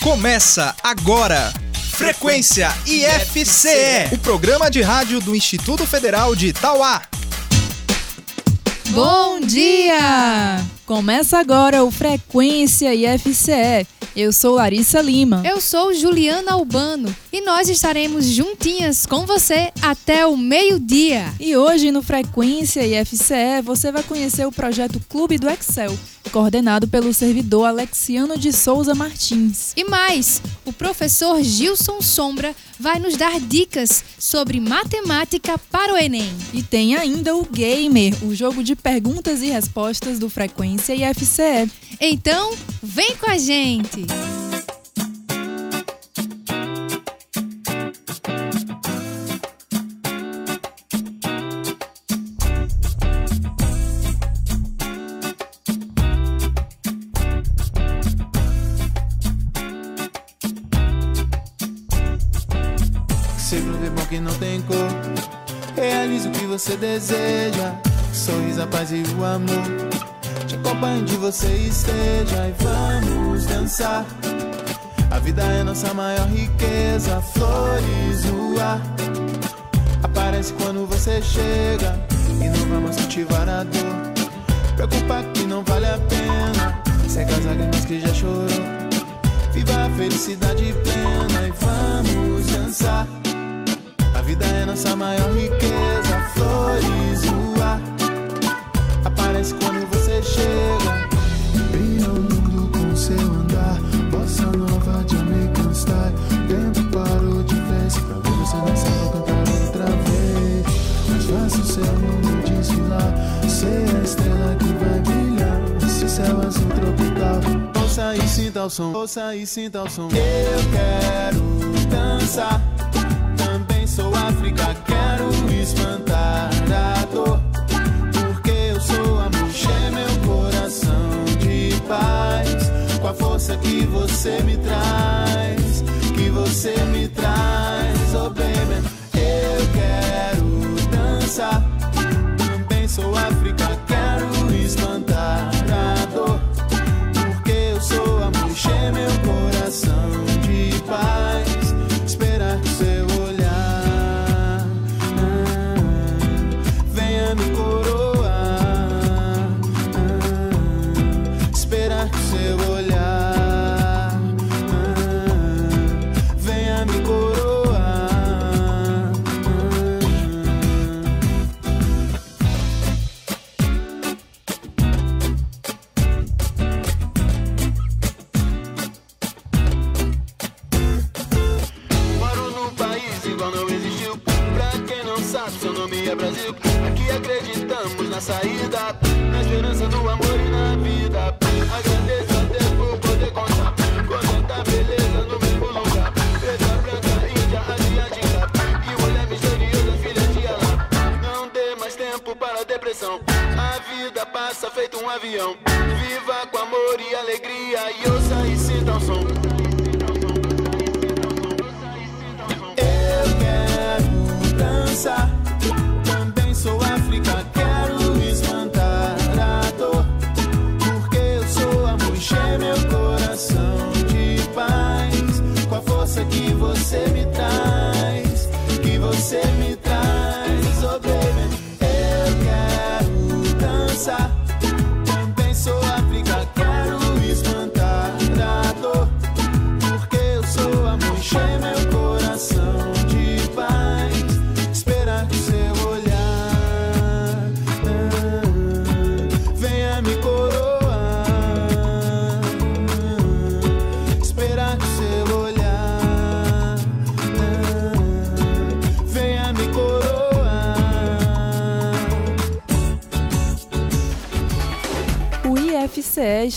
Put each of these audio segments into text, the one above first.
Começa agora. Frequência IFCE, o programa de rádio do Instituto Federal de Itauá. Bom dia! Começa agora o Frequência IFCE. Eu sou Larissa Lima. Eu sou Juliana Albano e nós estaremos juntinhas com você até o meio-dia. E hoje no Frequência IFCE você vai conhecer o projeto Clube do Excel, coordenado pelo servidor Alexiano de Souza Martins. E mais, o professor Gilson Sombra vai nos dar dicas sobre matemática para o Enem. E tem ainda o Gamer, o jogo de perguntas e respostas do Frequência IFCE. Então, vem com a gente! Você deseja. Sorriso, a paz e o amor. Te acompanho onde você esteja e vamos dançar. A vida é nossa maior riqueza. Flores no ar. Aparece quando você chega. E não vamos cultivar a dor. Preocupa que não vale a pena. Seca as lágrimas que já chorou. Viva a felicidade plena e vamos dançar. A vida é nossa maior riqueza, flores no ar. Aparece quando você chega. Brilha o mundo com seu andar. Bossa nova de American Style. Tempo parou de vez. Pra ver você dançar, vou cantar outra vez. Mas faça o seu mundo desfilar. Ser a estrela que vai brilhar. Esse céu azul tropical. Ouça e sinta o som. Ouça e sinta o som. Eu quero dançar. Também sou África, quero espantar força que você me traz, que você me traz, oh baby. Eu quero dançar.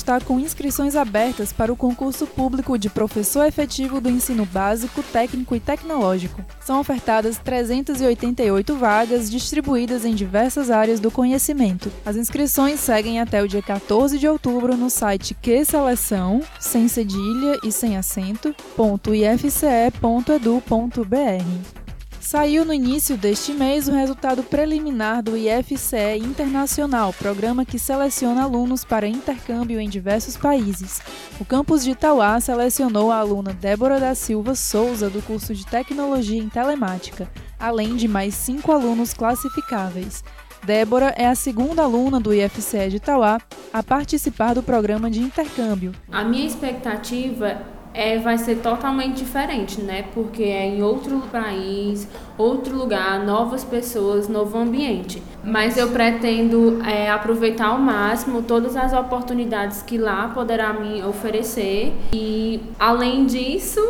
Está com inscrições abertas para o concurso público de professor efetivo do ensino básico, técnico e tecnológico. São ofertadas 388 vagas distribuídas em diversas áreas do conhecimento. As inscrições seguem até o dia 14 de outubro no site QSeleção, sem cedilha e sem acento, ifce.edu.br. Saiu no início deste mês o resultado preliminar do IFCE Internacional, programa que seleciona alunos para intercâmbio em diversos países. O campus de Itauá selecionou a aluna Débora da Silva Souza, do curso de Tecnologia em Telemática, além de mais cinco alunos classificáveis. Débora é a segunda aluna do IFCE de Itauá a participar do programa de intercâmbio. A minha expectativa é, vai ser totalmente diferente, né? Porque é em outro país, outro lugar, novas pessoas, novo ambiente. Mas eu pretendo é, aproveitar ao máximo todas as oportunidades que lá poderá me oferecer e, além disso,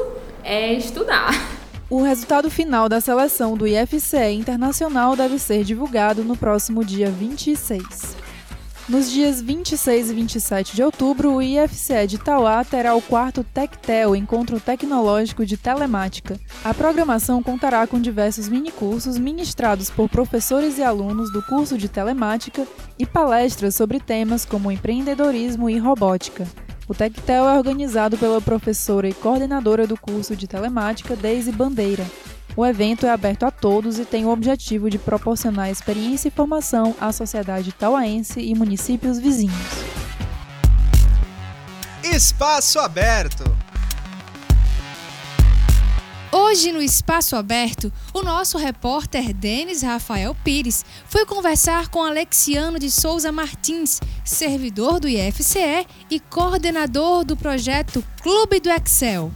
é estudar. O resultado final da seleção do IFCE Internacional deve ser divulgado no próximo dia 26. Nos dias 26 e 27 de outubro, o IFCE de Tauá terá o quarto Tectel, Encontro Tecnológico de Telemática. A programação contará com diversos minicursos ministrados por professores e alunos do curso de Telemática e palestras sobre temas como empreendedorismo e robótica. O Tectel é organizado pela professora e coordenadora do curso de Telemática, Deise Bandeira. O evento é aberto a todos e tem o objetivo de proporcionar experiência e formação à sociedade tauaense e municípios vizinhos. Espaço Aberto. Hoje, no Espaço Aberto, o nosso repórter Denis Rafael Pires foi conversar com Alexiano de Souza Martins, servidor do IFCE e coordenador do projeto Clube do Excel.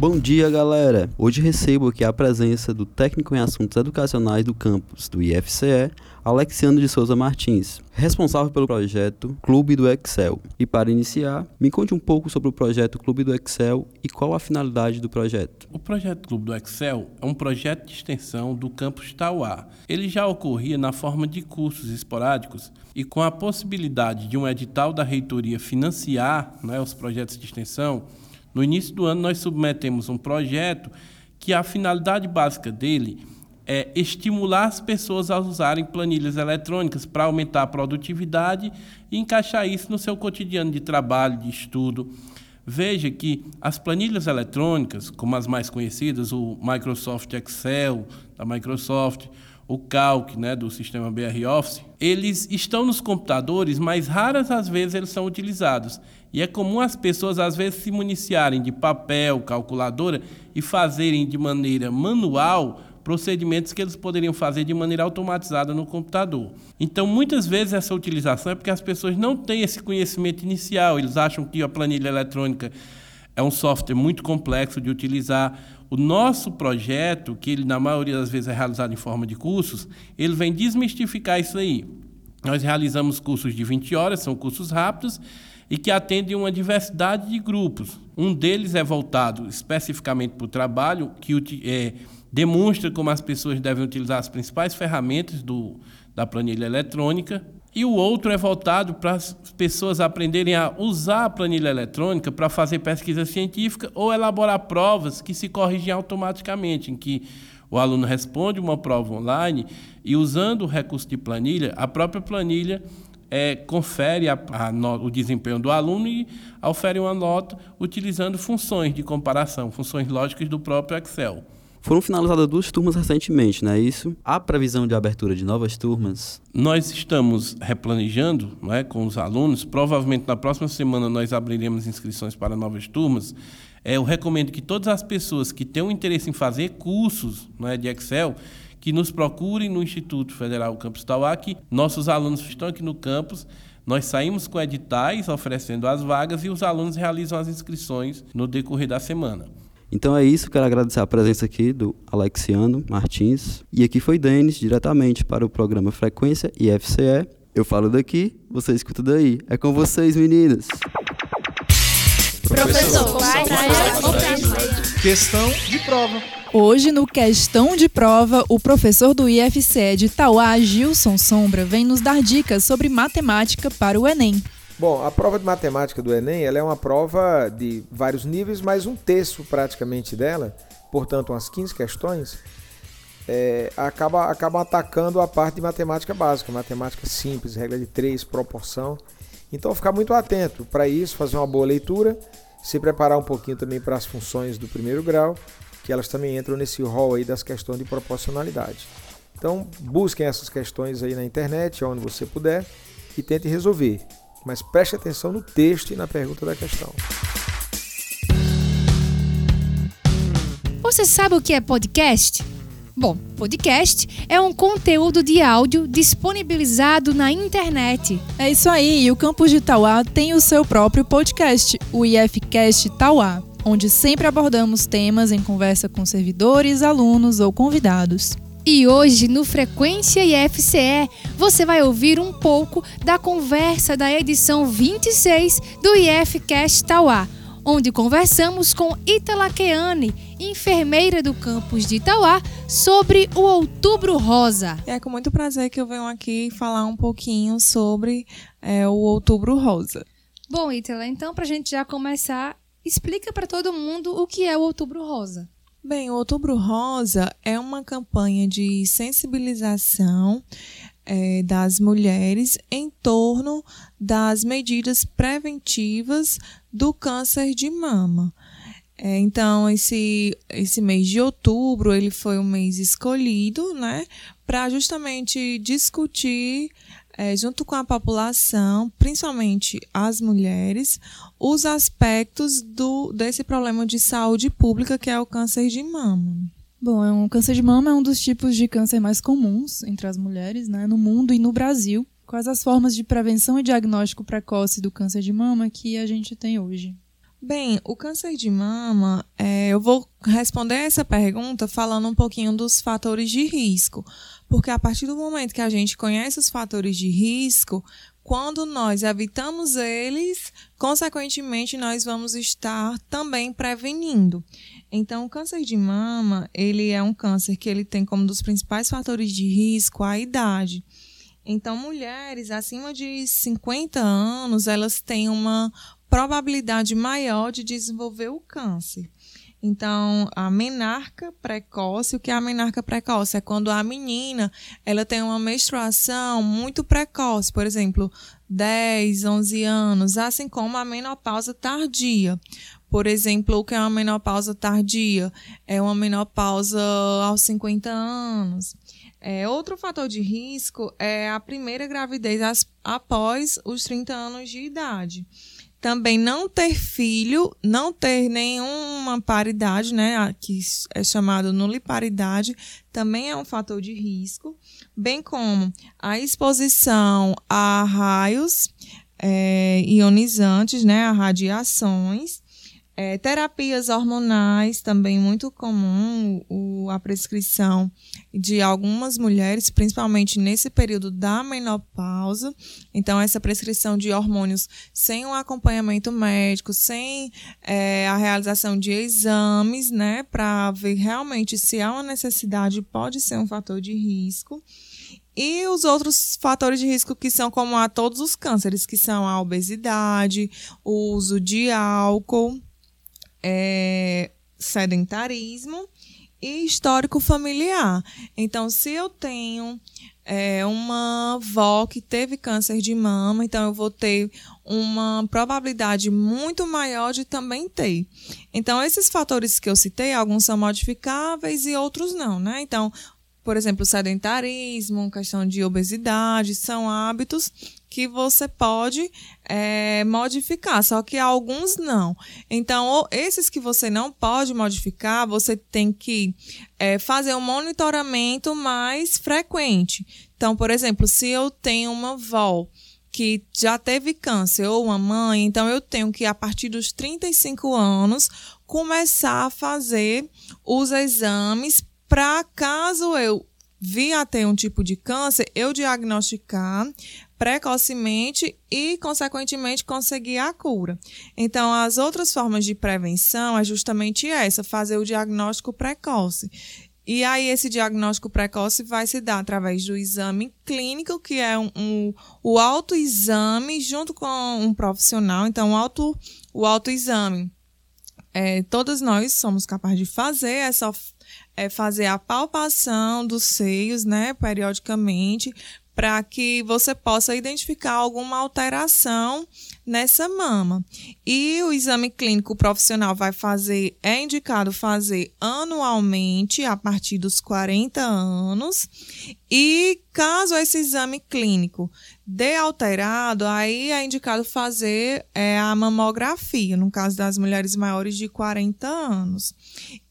Bom dia, galera! Hoje recebo aqui a presença do técnico em assuntos educacionais do campus do IFCE, Alexiano de Souza Martins, responsável pelo projeto Clube do Excel. E para iniciar, me conte um pouco sobre o projeto Clube do Excel e qual a finalidade do projeto. O projeto Clube do Excel é um projeto de extensão do campus Tauá. Ele já ocorria na forma de cursos esporádicos e com a possibilidade de um edital da reitoria financiar né, os projetos de extensão, no início do ano, nós submetemos um projeto que a finalidade básica dele é estimular as pessoas a usarem planilhas eletrônicas para aumentar a produtividade e encaixar isso no seu cotidiano de trabalho, de estudo. Veja que as planilhas eletrônicas, como as mais conhecidas, o Microsoft Excel da Microsoft, o Calc, né, do sistema BR Office, eles estão nos computadores, mas raras as vezes eles são utilizados. E é comum as pessoas, às vezes, se municiarem de papel, calculadora e fazerem de maneira manual procedimentos que eles poderiam fazer de maneira automatizada no computador. Então, muitas vezes, essa utilização é porque as pessoas não têm esse conhecimento inicial, eles acham que a planilha eletrônica é um software muito complexo de utilizar. O nosso projeto, que ele na maioria das vezes é realizado em forma de cursos, ele vem desmistificar isso aí. Nós realizamos cursos de 20 horas, são cursos rápidos, e que atendem uma diversidade de grupos. Um deles é voltado especificamente para o trabalho, que é, demonstra como as pessoas devem utilizar as principais ferramentas do, da planilha eletrônica. E o outro é voltado para as pessoas aprenderem a usar a planilha eletrônica para fazer pesquisa científica ou elaborar provas que se corrigem automaticamente, em que o aluno responde uma prova online e, usando o recurso de planilha, a própria planilha é, confere a, a no, o desempenho do aluno e ofere uma nota utilizando funções de comparação, funções lógicas do próprio Excel. Foram finalizadas duas turmas recentemente, não é isso? Há previsão de abertura de novas turmas? Nós estamos replanejando não é, com os alunos. Provavelmente na próxima semana nós abriremos inscrições para novas turmas. É, eu recomendo que todas as pessoas que tenham interesse em fazer cursos não é, de Excel que nos procurem no Instituto Federal Campus que nossos alunos estão aqui no campus. Nós saímos com editais oferecendo as vagas e os alunos realizam as inscrições no decorrer da semana. Então é isso, quero agradecer a presença aqui do Alexiano Martins. E aqui foi Denis, diretamente para o programa Frequência IFCE. Eu falo daqui, você escuta daí. É com vocês, meninas. Professor, vai, Questão de prova. Hoje, no Questão de Prova, o professor do IFCE de Tauá, Gilson Sombra, vem nos dar dicas sobre matemática para o Enem. Bom, a prova de matemática do Enem ela é uma prova de vários níveis, mas um terço praticamente dela, portanto, umas 15 questões, é, acaba, acaba atacando a parte de matemática básica, matemática simples, regra de três, proporção. Então, ficar muito atento para isso, fazer uma boa leitura, se preparar um pouquinho também para as funções do primeiro grau que elas também entram nesse rol aí das questões de proporcionalidade. Então, busquem essas questões aí na internet, onde você puder, e tente resolver. Mas preste atenção no texto e na pergunta da questão. Você sabe o que é podcast? Bom, podcast é um conteúdo de áudio disponibilizado na internet. É isso aí, e o campus de Tauá tem o seu próprio podcast, o IFCast Tauá, onde sempre abordamos temas em conversa com servidores, alunos ou convidados. E hoje, no Frequência IFCE, você vai ouvir um pouco da conversa da edição 26 do IFCast Tauá, onde conversamos com Itala Keane, enfermeira do campus de Itauá, sobre o Outubro Rosa. É com muito prazer que eu venho aqui falar um pouquinho sobre é, o Outubro Rosa. Bom, Itala, então para a gente já começar, explica para todo mundo o que é o Outubro Rosa. Bem, o Outubro Rosa é uma campanha de sensibilização é, das mulheres em torno das medidas preventivas do câncer de mama. É, então, esse, esse mês de outubro, ele foi um mês escolhido, né, para justamente discutir, é, junto com a população, principalmente as mulheres, os aspectos do, desse problema de saúde pública que é o câncer de mama. Bom, é um câncer de mama é um dos tipos de câncer mais comuns entre as mulheres, né, no mundo e no Brasil. Quais as formas de prevenção e diagnóstico precoce do câncer de mama que a gente tem hoje? Bem, o câncer de mama, é, eu vou responder essa pergunta falando um pouquinho dos fatores de risco, porque a partir do momento que a gente conhece os fatores de risco, quando nós evitamos eles, consequentemente nós vamos estar também prevenindo. Então, o câncer de mama, ele é um câncer que ele tem como dos principais fatores de risco a idade. Então, mulheres acima de 50 anos, elas têm uma probabilidade maior de desenvolver o câncer. Então, a menarca precoce, o que é a menarca precoce? É quando a menina ela tem uma menstruação muito precoce, por exemplo, 10, 11 anos, assim como a menopausa tardia. Por exemplo, o que é uma menopausa tardia? É uma menopausa aos 50 anos. É, outro fator de risco é a primeira gravidez as, após os 30 anos de idade. Também não ter filho, não ter nenhuma paridade, né, que é chamado nuliparidade, também é um fator de risco, bem como a exposição a raios é, ionizantes, né, a radiações, é, terapias hormonais, também muito comum o, a prescrição de algumas mulheres, principalmente nesse período da menopausa. Então, essa prescrição de hormônios sem um acompanhamento médico, sem é, a realização de exames, né, para ver realmente se há uma necessidade, pode ser um fator de risco. E os outros fatores de risco que são como a todos os cânceres, que são a obesidade, o uso de álcool, é, sedentarismo e histórico familiar. Então, se eu tenho é, uma avó que teve câncer de mama, então eu vou ter uma probabilidade muito maior de também ter. Então, esses fatores que eu citei, alguns são modificáveis e outros não, né? Então, por exemplo, sedentarismo, questão de obesidade, são hábitos que você pode é, modificar, só que alguns não. Então, esses que você não pode modificar, você tem que é, fazer um monitoramento mais frequente. Então, por exemplo, se eu tenho uma avó que já teve câncer ou uma mãe, então eu tenho que, a partir dos 35 anos, começar a fazer os exames para caso eu vir a ter um tipo de câncer, eu diagnosticar precocemente e, consequentemente, conseguir a cura. Então, as outras formas de prevenção é justamente essa, fazer o diagnóstico precoce. E aí, esse diagnóstico precoce vai se dar através do exame clínico, que é um, um o autoexame junto com um profissional. Então, o, auto, o autoexame, é, todos nós somos capazes de fazer, é só é fazer a palpação dos seios, né, periodicamente, para que você possa identificar alguma alteração nessa mama. E o exame clínico profissional vai fazer, é indicado fazer anualmente a partir dos 40 anos. E caso esse exame clínico dê alterado, aí é indicado fazer é, a mamografia, no caso das mulheres maiores de 40 anos.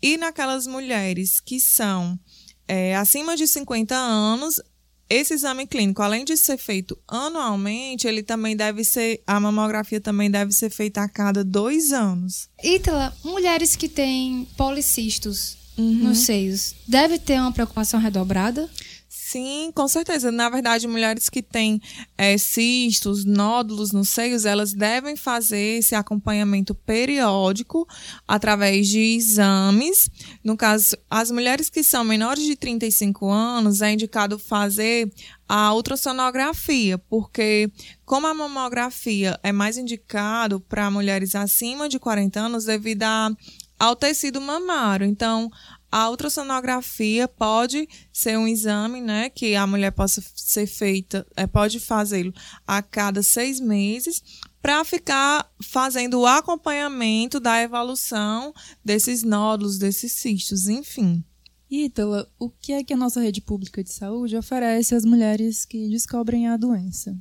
E naquelas mulheres que são é, acima de 50 anos, esse exame clínico, além de ser feito anualmente, ele também deve ser, a mamografia também deve ser feita a cada dois anos. Ítala, mulheres que têm policistos uhum. nos seios, deve ter uma preocupação redobrada? Sim, com certeza. Na verdade, mulheres que têm é, cistos, nódulos nos seios, elas devem fazer esse acompanhamento periódico através de exames. No caso, as mulheres que são menores de 35 anos, é indicado fazer a ultrassonografia, porque como a mamografia é mais indicado para mulheres acima de 40 anos devido a, ao tecido mamário. Então, a ultrassonografia pode ser um exame, né, que a mulher possa ser feita, é, pode fazê-lo a cada seis meses, para ficar fazendo o acompanhamento da evolução desses nódulos, desses cistos, enfim. Ítala, o que é que a nossa rede pública de saúde oferece às mulheres que descobrem a doença?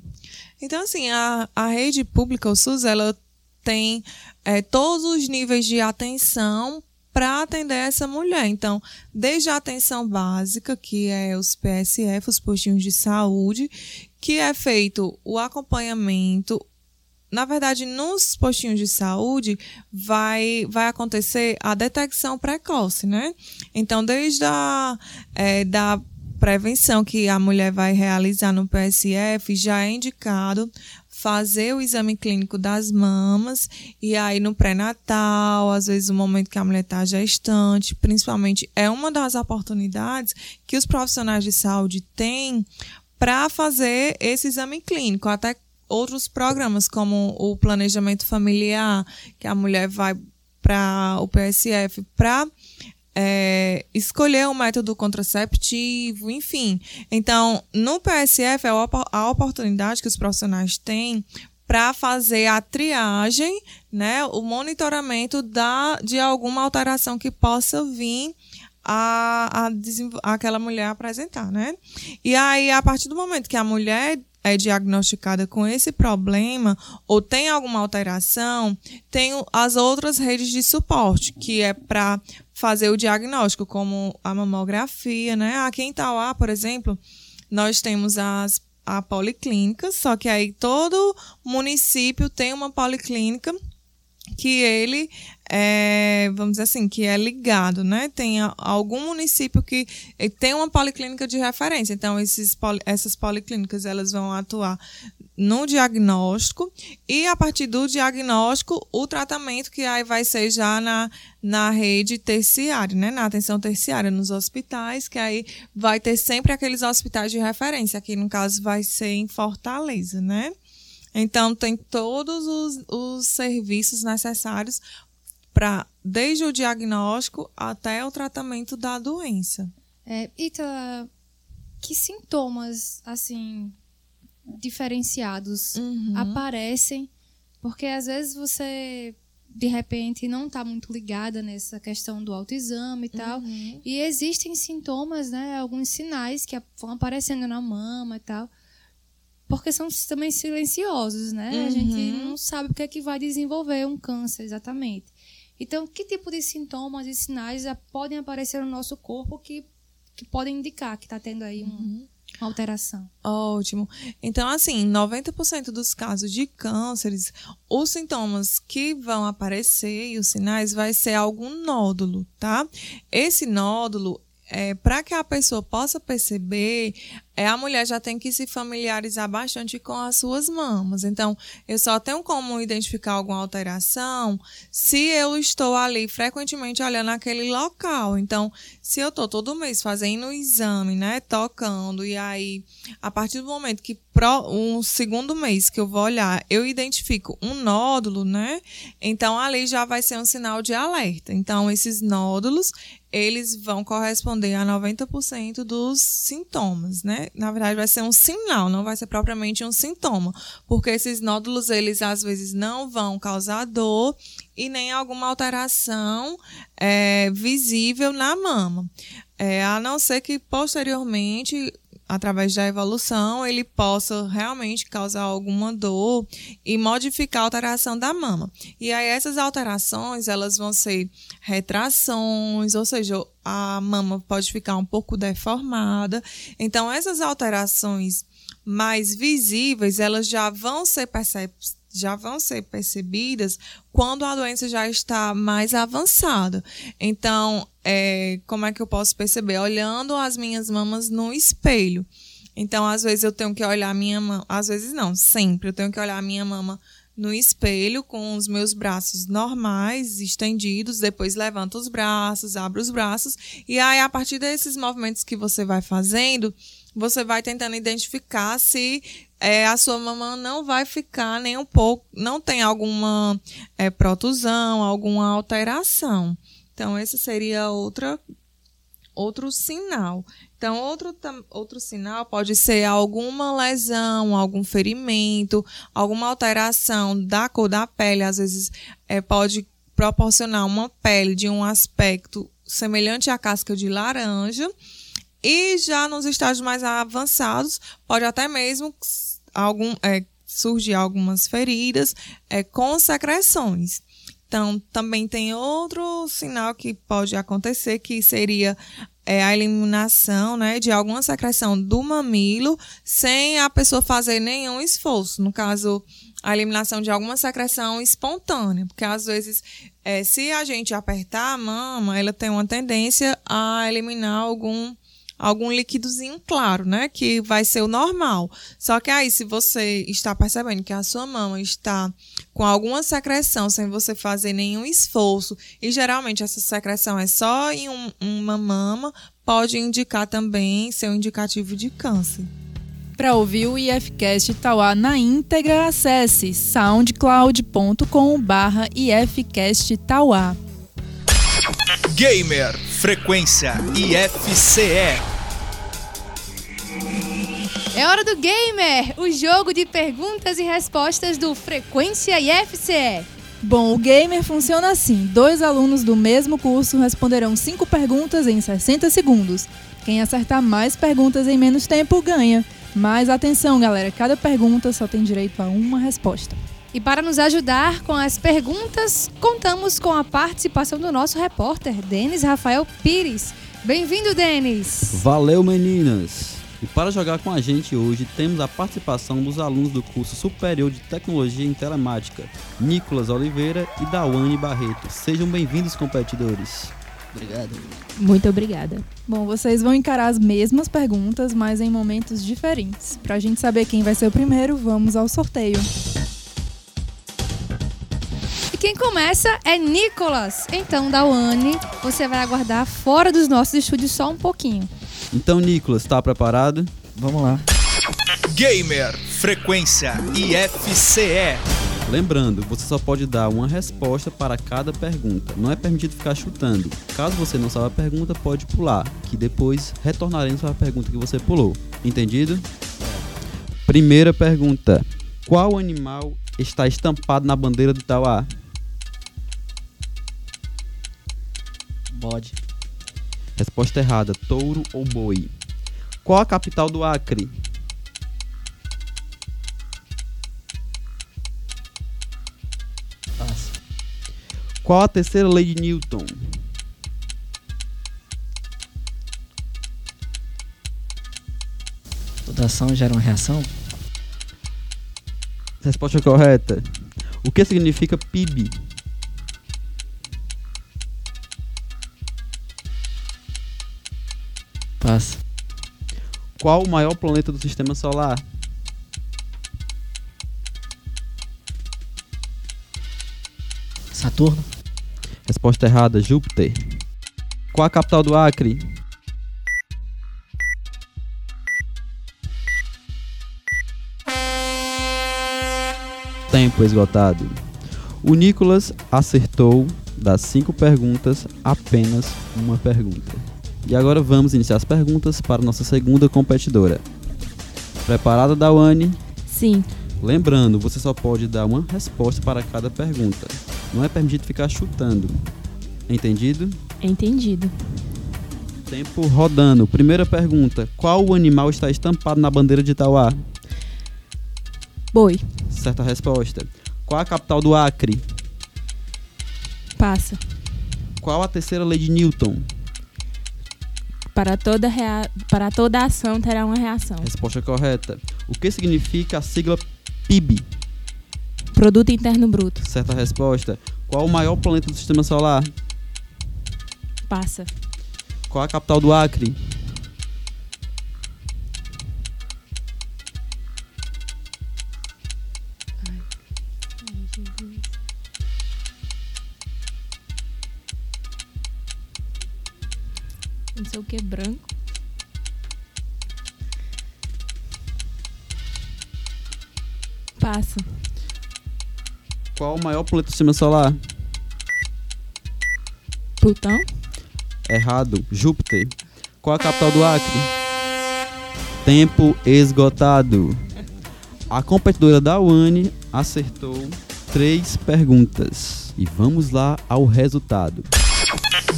Então, assim, a, a rede pública, o SUS, ela tem é, todos os níveis de atenção para atender essa mulher. Então, desde a atenção básica, que é os PSF, os postinhos de saúde, que é feito o acompanhamento. Na verdade, nos postinhos de saúde vai, vai acontecer a detecção precoce, né? Então, desde a é, da prevenção que a mulher vai realizar no PSF, já é indicado fazer o exame clínico das mamas e aí no pré-natal, às vezes no momento que a mulher está gestante, principalmente é uma das oportunidades que os profissionais de saúde têm para fazer esse exame clínico, até outros programas como o planejamento familiar, que a mulher vai para o PSF para é, escolher um método contraceptivo, enfim. Então, no PSF é a oportunidade que os profissionais têm para fazer a triagem, né, o monitoramento da, de alguma alteração que possa vir a, a, aquela mulher apresentar, né? E aí, a partir do momento que a mulher é diagnosticada com esse problema ou tem alguma alteração, tem as outras redes de suporte, que é para fazer o diagnóstico, como a mamografia, né? Aqui em Tauá, por exemplo, nós temos as a policlínica, só que aí todo município tem uma policlínica que ele é, vamos dizer assim, que é ligado, né? Tem algum município que eh, tem uma policlínica de referência. Então, esses, essas policlínicas elas vão atuar no diagnóstico e a partir do diagnóstico o tratamento que aí vai ser já na, na rede terciária, né? Na atenção terciária nos hospitais, que aí vai ter sempre aqueles hospitais de referência. Aqui no caso vai ser em Fortaleza, né? Então, tem todos os, os serviços necessários para desde o diagnóstico até o tratamento da doença. É, Ita, que sintomas assim diferenciados uhum. aparecem? Porque às vezes você de repente não está muito ligada nessa questão do autoexame e tal. Uhum. E existem sintomas, né, alguns sinais que vão aparecendo na mama e tal porque são também silenciosos, né? Uhum. A gente uhum. não sabe o que é que vai desenvolver um câncer exatamente. Então, que tipo de sintomas e sinais podem aparecer no nosso corpo que, que podem indicar que está tendo aí um, uhum. Alteração? Ótimo. Então, assim, 90% dos casos de cânceres, os sintomas que vão aparecer e os sinais vai ser algum nódulo, tá? Esse nódulo, é, para que a pessoa possa perceber, é, a mulher já tem que se familiarizar bastante com as suas mamas. Então, eu só tenho como identificar alguma alteração se eu estou ali frequentemente olhando aquele local. Então, se eu estou todo mês fazendo o exame, né, tocando, e aí, a partir do momento que pro, um segundo mês que eu vou olhar, eu identifico um nódulo, né, então ali já vai ser um sinal de alerta. Então, esses nódulos, eles vão corresponder a 90% dos sintomas, né? Na verdade, vai ser um sinal, não vai ser propriamente um sintoma, porque esses nódulos, eles às vezes não vão causar dor e nem alguma alteração é, visível na mama. É, a não ser que posteriormente através da evolução, ele possa realmente causar alguma dor e modificar a alteração da mama. E aí essas alterações, elas vão ser retrações, ou seja, a mama pode ficar um pouco deformada. Então essas alterações mais visíveis, elas já vão ser perceptíveis já vão ser percebidas quando a doença já está mais avançada. Então, é, como é que eu posso perceber? Olhando as minhas mamas no espelho. Então, às vezes eu tenho que olhar minha mama, às vezes não, sempre eu tenho que olhar minha mama no espelho com os meus braços normais, estendidos, depois levanto os braços, abro os braços, e aí a partir desses movimentos que você vai fazendo, você vai tentando identificar se é, a sua mama não vai ficar nem um pouco, não tem alguma é, protusão, alguma alteração. Então, esse seria outra, outro sinal. Então, outro, outro sinal pode ser alguma lesão, algum ferimento, alguma alteração da cor da pele. Às vezes, é, pode proporcionar uma pele de um aspecto semelhante à casca de laranja. E já nos estágios mais avançados, pode até mesmo algum, é, surgir algumas feridas é, com secreções. Então, também tem outro sinal que pode acontecer, que seria é, a eliminação né, de alguma secreção do mamilo sem a pessoa fazer nenhum esforço. No caso, a eliminação de alguma secreção espontânea, porque às vezes, é, se a gente apertar a mama, ela tem uma tendência a eliminar algum algum líquidozinho claro, né? Que vai ser o normal. Só que aí, se você está percebendo que a sua mama está com alguma secreção sem você fazer nenhum esforço, e geralmente essa secreção é só em um, uma mama, pode indicar também ser um indicativo de câncer. Para ouvir o IFCast Tauá na íntegra, acesse soundcloud.com/barra IFCast Tauá. Gamer Frequência IFCE. É hora do Gamer, o jogo de perguntas e respostas do Frequência IFCE. Bom, o Gamer funciona assim: dois alunos do mesmo curso responderão cinco perguntas em 60 segundos. Quem acertar mais perguntas em menos tempo ganha. Mas atenção, galera, cada pergunta só tem direito a uma resposta. E para nos ajudar com as perguntas, contamos com a participação do nosso repórter, Denis Rafael Pires. Bem-vindo, Denis! Valeu, meninas! E para jogar com a gente hoje, temos a participação dos alunos do curso Superior de Tecnologia em Telemática, Nicolas Oliveira e Dawane Barreto. Sejam bem-vindos, competidores. Obrigado. Muito obrigada. Bom, vocês vão encarar as mesmas perguntas, mas em momentos diferentes. Para a gente saber quem vai ser o primeiro, vamos ao sorteio. Quem começa é Nicolas. Então, Dawane, você vai aguardar fora dos nossos estúdios só um pouquinho. Então, Nicolas, está preparado? Vamos lá. Gamer Frequência IFCE. Lembrando, você só pode dar uma resposta para cada pergunta. Não é permitido ficar chutando. Caso você não saiba a pergunta, pode pular, que depois retornaremos para a pergunta que você pulou. Entendido? Primeira pergunta: Qual animal está estampado na bandeira de Itauá? Bode. Resposta errada: touro ou boi. Qual a capital do Acre? Passo. Qual a terceira lei de Newton? Toda ação gera uma reação? Resposta correta. O que significa PIB? Passo. Qual o maior planeta do sistema solar? Saturno? Resposta errada: Júpiter. Qual a capital do Acre? Tempo esgotado. O Nicolas acertou das cinco perguntas apenas uma pergunta. E agora vamos iniciar as perguntas para nossa segunda competidora. Preparada, Dawane? Sim. Lembrando, você só pode dar uma resposta para cada pergunta. Não é permitido ficar chutando. Entendido? Entendido. Tempo rodando. Primeira pergunta: Qual o animal está estampado na bandeira de Itauá? Boi. Certa resposta. Qual a capital do Acre? Passa. Qual a terceira lei de Newton? Para toda, rea... Para toda ação terá uma reação. Resposta correta. O que significa a sigla PIB? Produto Interno Bruto. Certa resposta. Qual o maior planeta do sistema solar? Passa. Qual a capital do Acre? Que, branco. Passa. Qual o maior planeta do sistema solar? Plutão. Errado. Júpiter. Qual a capital do Acre? Tempo esgotado. A competidora da UANI acertou três perguntas. E vamos lá ao resultado.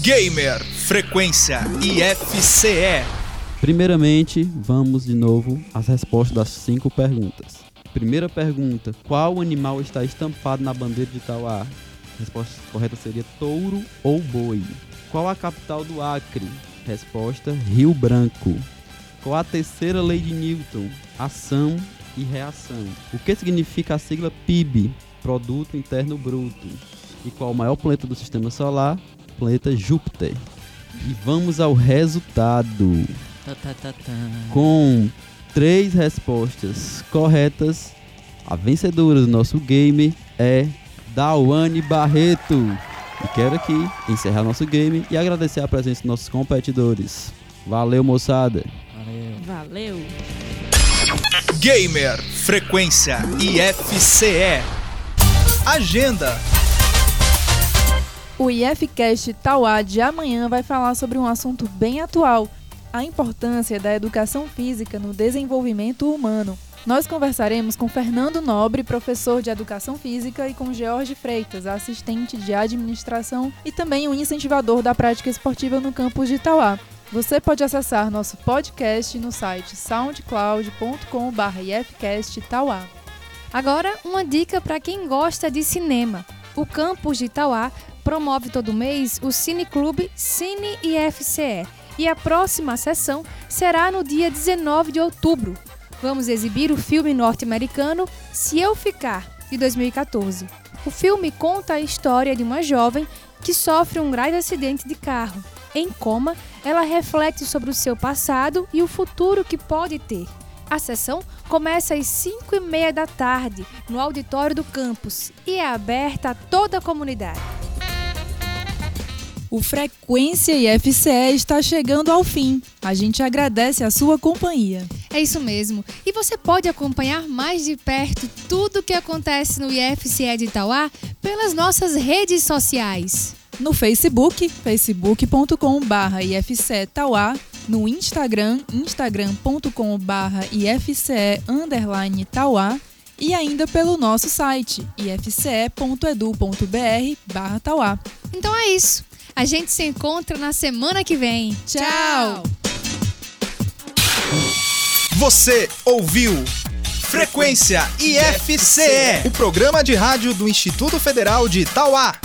Gamer Frequência IFCE. Primeiramente, vamos de novo às respostas das cinco perguntas. Primeira pergunta: Qual animal está estampado na bandeira de Itauá? Resposta correta seria touro ou boi. Qual a capital do Acre? Resposta: Rio Branco. Qual a terceira lei de Newton? Ação e reação. O que significa a sigla PIB? Produto Interno Bruto. E qual o maior planeta do sistema solar? Planeta Júpiter. E vamos ao resultado. Tá, tá, tá, tá. Com três respostas corretas, a vencedora do nosso game é Dawane Barreto. E quero aqui encerrar nosso game e agradecer a presença dos nossos competidores. Valeu, moçada! Valeu. Valeu. Gamer Frequência IFCE. Agenda. O IFCast Tauá de amanhã vai falar sobre um assunto bem atual: a importância da educação física no desenvolvimento humano. Nós conversaremos com Fernando Nobre, professor de Educação Física, e com George Freitas, assistente de administração e também um incentivador da prática esportiva no campus de Itauá. Você pode acessar nosso podcast no site soundcloud.com.br ifcasttauá. Agora, uma dica para quem gosta de cinema. O campus de Itauá promove todo mês o Cineclube Cine IFCE e a próxima sessão será no dia 19 de outubro. Vamos exibir o filme norte-americano Se Eu Ficar, de 2014. O filme conta a história de uma jovem que sofre um grave acidente de carro. Em coma, ela reflete sobre o seu passado e o futuro que pode ter. A sessão começa às 5 e meia da tarde, no auditório do campus, e é aberta a toda a comunidade. O Frequência IFCE está chegando ao fim. A gente agradece a sua companhia. É isso mesmo. E você pode acompanhar mais de perto tudo o que acontece no IFCE de Itauá pelas nossas redes sociais. No Facebook, facebook.com.br ifcetauá, no Instagram, instagram.com.br ifce underline tauá e ainda pelo nosso site ifce.edu.br barra tauá. Então é isso. A gente se encontra na semana que vem. Tchau! Você ouviu Frequência IFCE, o programa de rádio do Instituto Federal de Itauá.